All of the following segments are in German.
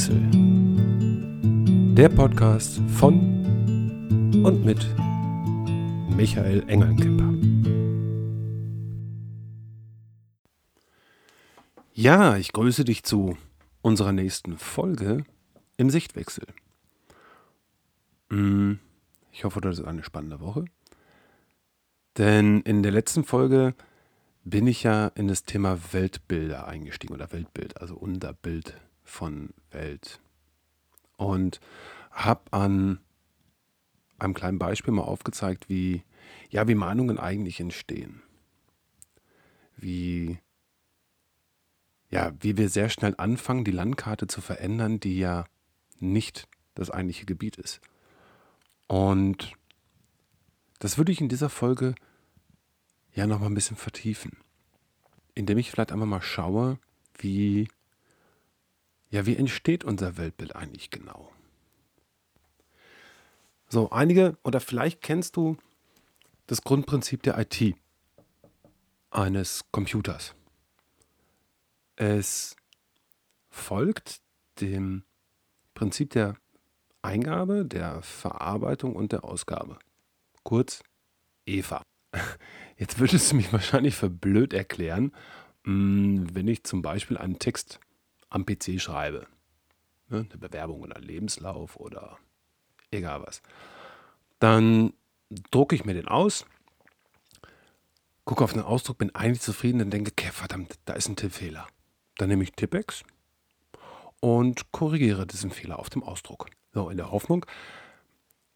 Sichtewechsel. Der Podcast von und mit Michael Engelnkemper. Ja, ich grüße dich zu unserer nächsten Folge im Sichtwechsel. Hm, ich hoffe, das ist eine spannende Woche. Denn in der letzten Folge bin ich ja in das Thema Weltbilder eingestiegen oder Weltbild, also unser Bild von Welt. Und habe an einem kleinen Beispiel mal aufgezeigt, wie, ja, wie Meinungen eigentlich entstehen. Wie, ja, wie wir sehr schnell anfangen, die Landkarte zu verändern, die ja nicht das eigentliche Gebiet ist. Und das würde ich in dieser Folge ja noch mal ein bisschen vertiefen, indem ich vielleicht einmal mal schaue, wie ja, wie entsteht unser Weltbild eigentlich genau? So, einige oder vielleicht kennst du das Grundprinzip der IT eines Computers. Es folgt dem Prinzip der Eingabe, der Verarbeitung und der Ausgabe. Kurz EVA. Jetzt würdest du mich wahrscheinlich für blöd erklären, hm, wenn ich zum Beispiel einen Text am PC schreibe. Ne, eine Bewerbung oder Lebenslauf oder egal was. Dann drucke ich mir den aus, gucke auf den Ausdruck, bin eigentlich zufrieden, dann denke, okay, verdammt, da ist ein Tippfehler. Dann nehme ich Tippex und korrigiere diesen Fehler auf dem Ausdruck. So, in der Hoffnung,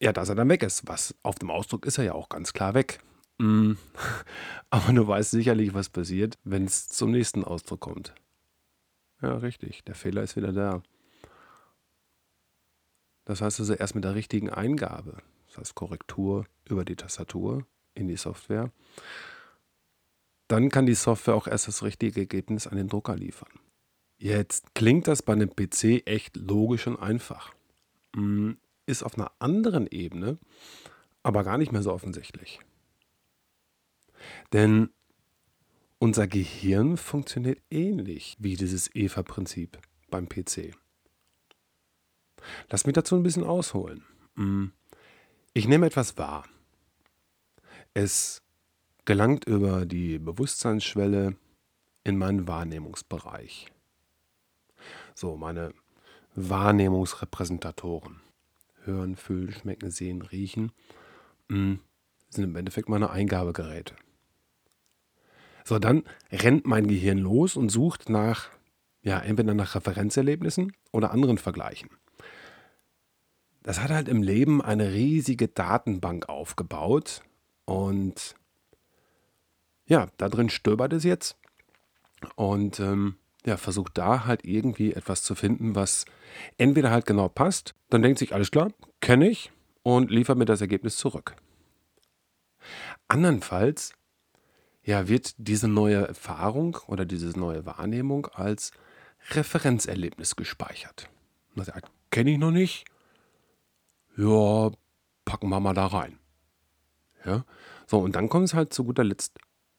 ja, dass er dann weg ist. Was auf dem Ausdruck ist er ja auch ganz klar weg. Mm. Aber du weißt sicherlich, was passiert, wenn es zum nächsten Ausdruck kommt. Ja, richtig. Der Fehler ist wieder da. Das heißt also erst mit der richtigen Eingabe, das heißt Korrektur über die Tastatur in die Software, dann kann die Software auch erst das richtige Ergebnis an den Drucker liefern. Jetzt klingt das bei einem PC echt logisch und einfach. Hm, ist auf einer anderen Ebene aber gar nicht mehr so offensichtlich. Denn unser Gehirn funktioniert ähnlich wie dieses EVA-Prinzip beim PC. Lass mich dazu ein bisschen ausholen. Hm. Ich nehme etwas wahr. Es gelangt über die Bewusstseinsschwelle in meinen Wahrnehmungsbereich. So, meine Wahrnehmungsrepräsentatoren. Hören, fühlen, schmecken, sehen, riechen hm, sind im Endeffekt meine Eingabegeräte. So, dann rennt mein Gehirn los und sucht nach, ja, entweder nach Referenzerlebnissen oder anderen Vergleichen. Das hat halt im Leben eine riesige Datenbank aufgebaut und ja, da drin stöbert es jetzt und ähm, ja, versucht da halt irgendwie etwas zu finden, was entweder halt genau passt, dann denkt sich, alles klar, kenne ich und liefert mir das Ergebnis zurück. Andernfalls ja, wird diese neue Erfahrung oder diese neue Wahrnehmung als Referenzerlebnis gespeichert. Das kenne ich noch nicht. Ja, packen wir mal da rein. Ja, so, und dann kommt es halt zu guter Letzt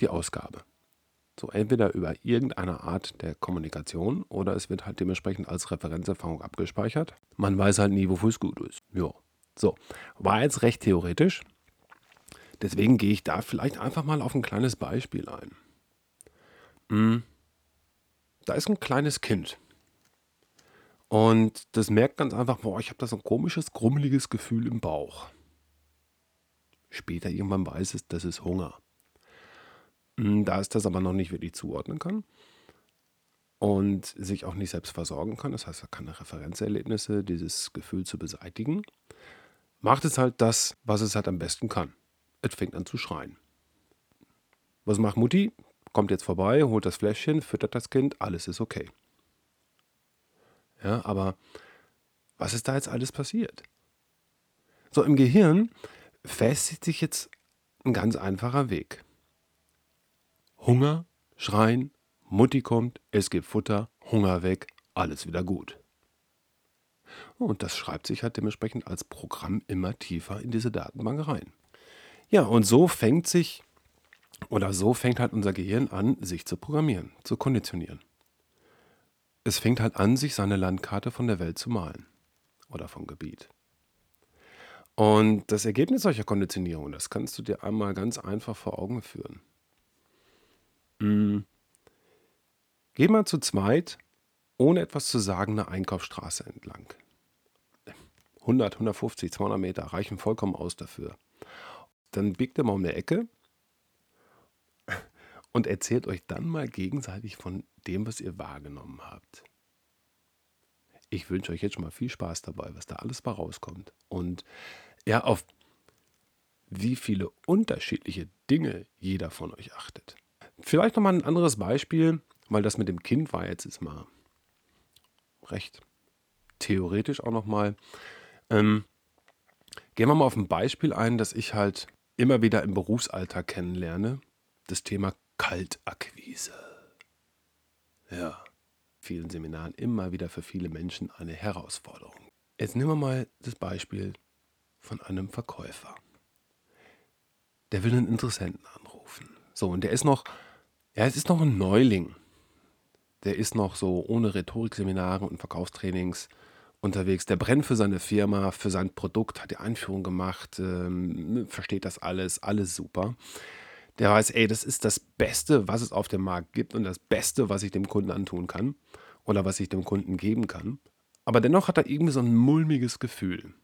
die Ausgabe. So, entweder über irgendeine Art der Kommunikation oder es wird halt dementsprechend als Referenzerfahrung abgespeichert. Man weiß halt nie, wofür es gut ist. Ja. So, war jetzt recht theoretisch. Deswegen gehe ich da vielleicht einfach mal auf ein kleines Beispiel ein. Hm. Da ist ein kleines Kind. Und das merkt ganz einfach, boah, ich habe da so ein komisches, grummeliges Gefühl im Bauch. Später irgendwann weiß es, das ist Hunger. Hm, da es das aber noch nicht wirklich zuordnen kann und sich auch nicht selbst versorgen kann, das heißt, er keine Referenzerlebnisse, dieses Gefühl zu beseitigen, macht es halt das, was es halt am besten kann. Es fängt an zu schreien. Was macht Mutti? Kommt jetzt vorbei, holt das Fläschchen, füttert das Kind, alles ist okay. Ja, aber was ist da jetzt alles passiert? So, im Gehirn festigt sich jetzt ein ganz einfacher Weg. Hunger, Schreien, Mutti kommt, es gibt Futter, Hunger weg, alles wieder gut. Und das schreibt sich halt dementsprechend als Programm immer tiefer in diese Datenbank rein. Ja, und so fängt sich oder so fängt halt unser Gehirn an, sich zu programmieren, zu konditionieren. es fängt halt an, sich seine Landkarte von der Welt zu malen oder vom Gebiet. Und das Ergebnis solcher Konditionierung, das kannst du dir einmal ganz einfach vor Augen führen. Mhm. Geh mal zu zweit, ohne etwas zu sagen, eine Einkaufsstraße entlang. 100, 150, 200 Meter reichen vollkommen aus dafür. Dann biegt ihr mal um eine Ecke und erzählt euch dann mal gegenseitig von dem, was ihr wahrgenommen habt. Ich wünsche euch jetzt schon mal viel Spaß dabei, was da alles bei rauskommt. Und ja, auf wie viele unterschiedliche Dinge jeder von euch achtet. Vielleicht nochmal ein anderes Beispiel, weil das mit dem Kind war jetzt ist mal recht theoretisch auch nochmal. Ähm, gehen wir mal auf ein Beispiel ein, das ich halt immer wieder im Berufsalltag kennenlerne. Das Thema Kaltakquise. Ja, vielen Seminaren immer wieder für viele Menschen eine Herausforderung. Jetzt nehmen wir mal das Beispiel von einem Verkäufer. Der will einen Interessenten anrufen. So, und der ist noch, ja, es ist noch ein Neuling. Der ist noch so ohne Rhetorikseminare und Verkaufstrainings unterwegs. Der brennt für seine Firma, für sein Produkt, hat die Einführung gemacht, ähm, versteht das alles, alles super. Der weiß, ey, das ist das Beste, was es auf dem Markt gibt und das Beste, was ich dem Kunden antun kann oder was ich dem Kunden geben kann. Aber dennoch hat er irgendwie so ein mulmiges Gefühl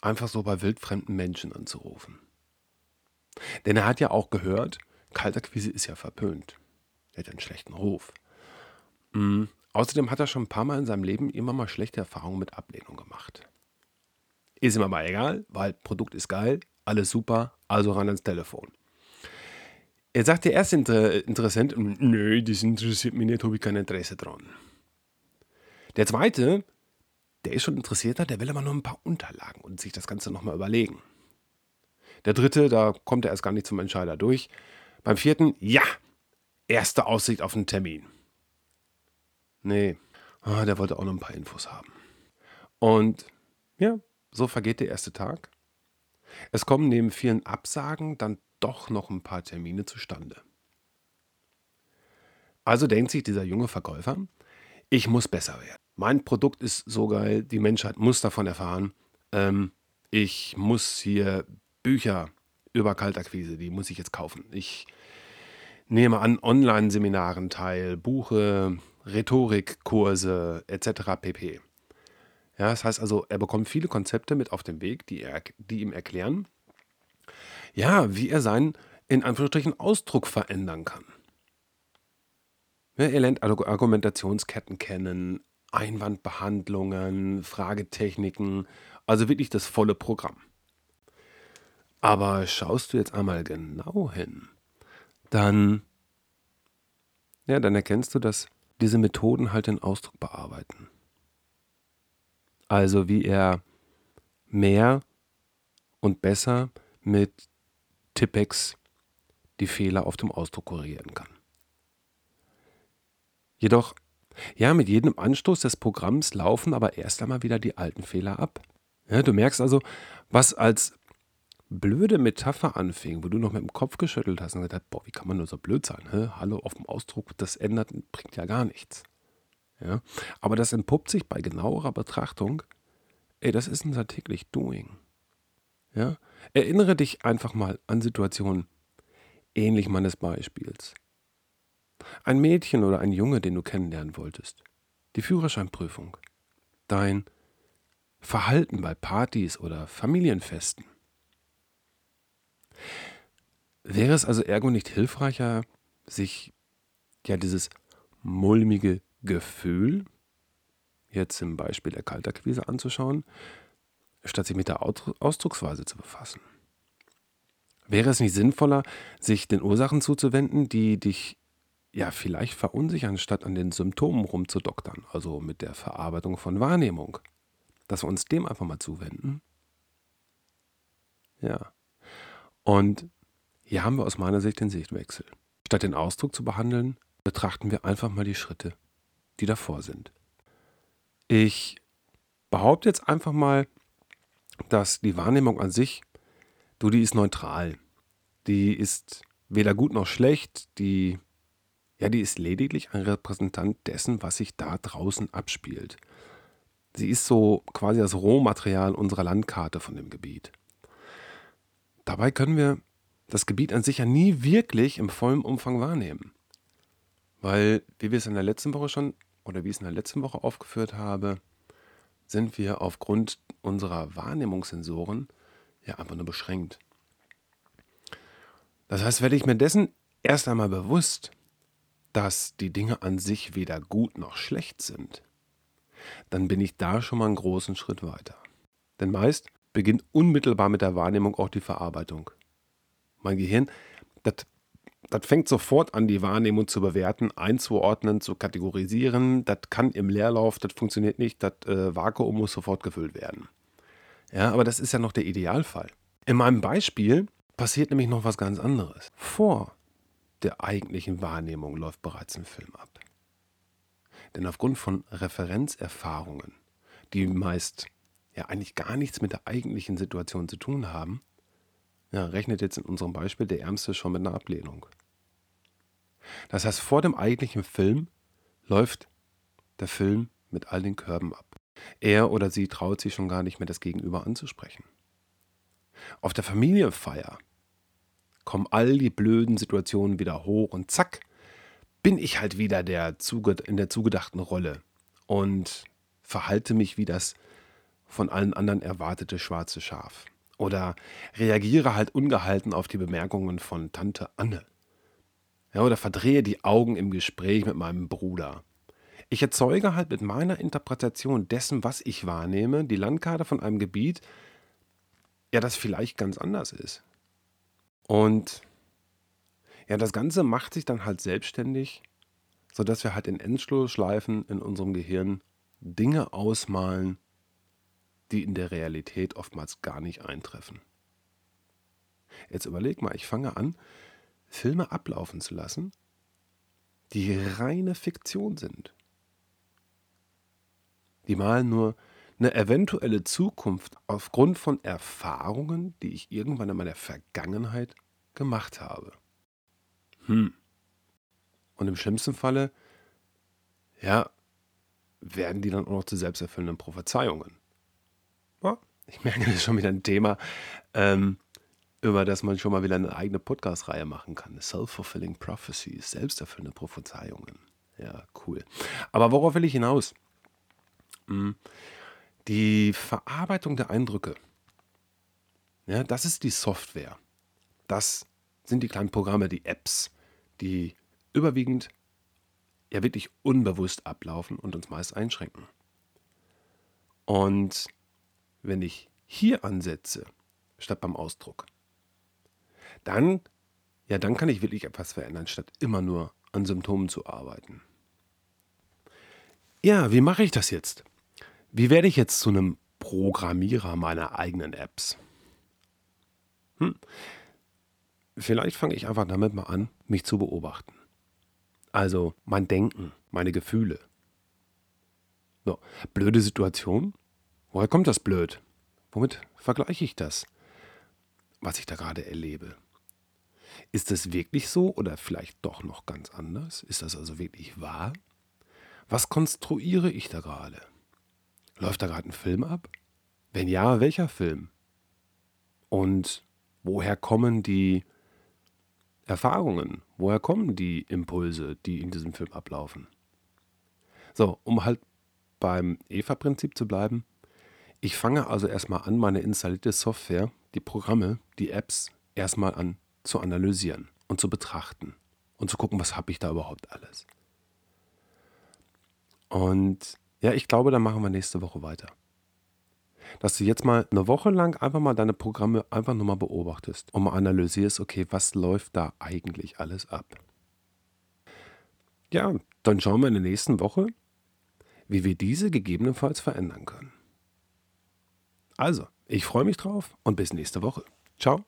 einfach so bei wildfremden Menschen anzurufen. Denn er hat ja auch gehört, Kaltakquise ist ja verpönt. Er hat einen schlechten Ruf. Mhm. Außerdem hat er schon ein paar Mal in seinem Leben immer mal schlechte Erfahrungen mit Ablehnung gemacht. Ist ihm aber egal, weil Produkt ist geil, alles super, also ran ans Telefon. Er sagt der erste Inter Interessent, nö, das interessiert mich nicht, habe ich kein Interesse dran. Der zweite der ist schon interessierter, der will aber nur ein paar Unterlagen und sich das Ganze nochmal überlegen. Der dritte, da kommt er erst gar nicht zum Entscheider durch. Beim vierten, ja, erste Aussicht auf einen Termin. Nee, ah, der wollte auch noch ein paar Infos haben. Und ja, so vergeht der erste Tag. Es kommen neben vielen Absagen dann doch noch ein paar Termine zustande. Also denkt sich dieser junge Verkäufer, ich muss besser werden mein Produkt ist so geil, die Menschheit muss davon erfahren. Ähm, ich muss hier Bücher über Kaltakquise, die muss ich jetzt kaufen. Ich nehme an Online-Seminaren teil, buche Rhetorikkurse etc. pp. Ja, das heißt also, er bekommt viele Konzepte mit auf den Weg, die, er, die ihm erklären, ja, wie er seinen, in Anführungsstrichen, Ausdruck verändern kann. Ja, er lernt Argumentationsketten kennen, Einwandbehandlungen, Fragetechniken, also wirklich das volle Programm. Aber schaust du jetzt einmal genau hin, dann, ja, dann erkennst du, dass diese Methoden halt den Ausdruck bearbeiten. Also wie er mehr und besser mit Tippex die Fehler auf dem Ausdruck korrigieren kann. Jedoch ja, mit jedem Anstoß des Programms laufen aber erst einmal wieder die alten Fehler ab. Ja, du merkst also, was als blöde Metapher anfing, wo du noch mit dem Kopf geschüttelt hast und gesagt, boah, wie kann man nur so blöd sein? Hä? Hallo, auf dem Ausdruck, das ändert, bringt ja gar nichts. Ja? Aber das entpuppt sich bei genauerer Betrachtung, ey, das ist unser täglich Doing. Ja? Erinnere dich einfach mal an Situationen ähnlich meines Beispiels. Ein Mädchen oder ein Junge, den du kennenlernen wolltest. Die Führerscheinprüfung. Dein Verhalten bei Partys oder Familienfesten. Wäre es also ergo nicht hilfreicher, sich ja dieses mulmige Gefühl, jetzt im Beispiel der Kaltakquise anzuschauen, statt sich mit der Ausdrucksweise zu befassen? Wäre es nicht sinnvoller, sich den Ursachen zuzuwenden, die dich ja vielleicht verunsichern, statt an den Symptomen rumzudoktern, also mit der Verarbeitung von Wahrnehmung. Dass wir uns dem einfach mal zuwenden. Ja. Und hier haben wir aus meiner Sicht den Sichtwechsel. Statt den Ausdruck zu behandeln, betrachten wir einfach mal die Schritte, die davor sind. Ich behaupte jetzt einfach mal, dass die Wahrnehmung an sich, du, die ist neutral. Die ist weder gut noch schlecht, die Ja, die ist lediglich ein Repräsentant dessen, was sich da draußen abspielt. Sie ist so quasi das Rohmaterial unserer Landkarte von dem Gebiet. Dabei können wir das Gebiet an sich ja nie wirklich im vollen Umfang wahrnehmen. Weil, wie wir es in der letzten Woche schon, oder wie ich es in der letzten Woche aufgeführt habe, sind wir aufgrund unserer Wahrnehmungssensoren ja einfach nur beschränkt. Das heißt, werde ich mir dessen erst einmal bewusst, dass die Dinge an sich weder gut noch schlecht sind, dann bin ich da schon mal einen großen Schritt weiter. Denn meist beginnt unmittelbar mit der Wahrnehmung auch die Verarbeitung. Mein Gehirn, das, fängt sofort an, die Wahrnehmung zu bewerten, einzuordnen, zu kategorisieren. Das kann im Leerlauf, das funktioniert nicht, das äh, Vakuum muss sofort gefüllt werden. Ja, aber das ist ja noch der Idealfall. In meinem Beispiel passiert nämlich noch was ganz anderes. Vor der eigentlichen Wahrnehmung läuft bereits ein Film ab. Denn aufgrund von Referenzerfahrungen, die meist ja eigentlich gar nichts mit der eigentlichen Situation zu tun haben, ja, rechnet jetzt in unserem Beispiel der Ärmste schon mit einer Ablehnung. Das heißt, vor dem eigentlichen Film läuft der Film mit all den Körben ab. Er oder sie traut sich schon gar nicht mehr, das Gegenüber anzusprechen. Auf der Familienfeier kommen all die blöden Situationen wieder hoch und zack, bin ich halt wieder der in der zugedachten Rolle und verhalte mich wie das von allen anderen erwartete schwarze Schaf. Oder reagiere halt ungehalten auf die Bemerkungen von Tante Anne. Ja, oder verdrehe die Augen im Gespräch mit meinem Bruder. Ich erzeuge halt mit meiner Interpretation dessen, was ich wahrnehme, die Landkarte von einem Gebiet, ja, das vielleicht ganz anders ist. Und ja, das Ganze macht sich dann halt selbstständig, sodass wir halt in Endschlussschleifen in unserem Gehirn Dinge ausmalen, die in der Realität oftmals gar nicht eintreffen. Jetzt überleg mal, ich fange an, Filme ablaufen zu lassen, die reine Fiktion sind. Die malen nur eine eventuelle Zukunft aufgrund von Erfahrungen, die ich irgendwann in meiner Vergangenheit gemacht habe. Hm. Und im schlimmsten Falle, ja, werden die dann auch noch zu selbsterfüllenden Prophezeiungen. Ich merke, das ist schon wieder ein Thema, ähm, über das man schon mal wieder eine eigene Podcast-Reihe machen kann. Self-fulfilling Prophecies, selbsterfüllende Prophezeiungen. Ja, cool. Aber worauf will ich hinaus? Hm. Die Verarbeitung der Eindrücke, ja, das ist die Software. Das sind die kleinen Programme, die Apps, die überwiegend ja wirklich unbewusst ablaufen und uns meist einschränken. Und wenn ich hier ansetze, statt beim Ausdruck, dann, ja, dann kann ich wirklich etwas verändern, statt immer nur an Symptomen zu arbeiten. Ja, wie mache ich das jetzt? Wie werde ich jetzt zu einem Programmierer meiner eigenen Apps? Hm. Vielleicht fange ich einfach damit mal an, mich zu beobachten. Also mein Denken, meine Gefühle. So, blöde Situation? Woher kommt das blöd? Womit vergleiche ich das, was ich da gerade erlebe? Ist es wirklich so oder vielleicht doch noch ganz anders? Ist das also wirklich wahr? Was konstruiere ich da gerade? Läuft da gerade ein Film ab? Wenn ja, welcher Film? Und woher kommen die Erfahrungen? Woher kommen die Impulse, die in diesem Film ablaufen? So, um halt beim EVA-Prinzip zu bleiben. Ich fange also erstmal an, meine installierte Software, die Programme, die Apps erstmal an zu analysieren und zu betrachten und zu gucken, was habe ich da überhaupt alles. Und ja, ich glaube, dann machen wir nächste Woche weiter dass du jetzt mal eine Woche lang einfach mal deine Programme einfach nur mal beobachtest und mal analysierst, okay, was läuft da eigentlich alles ab? Ja, dann schauen wir in der nächsten Woche, wie wir diese gegebenenfalls verändern können. Also, ich freue mich drauf und bis nächste Woche. Ciao.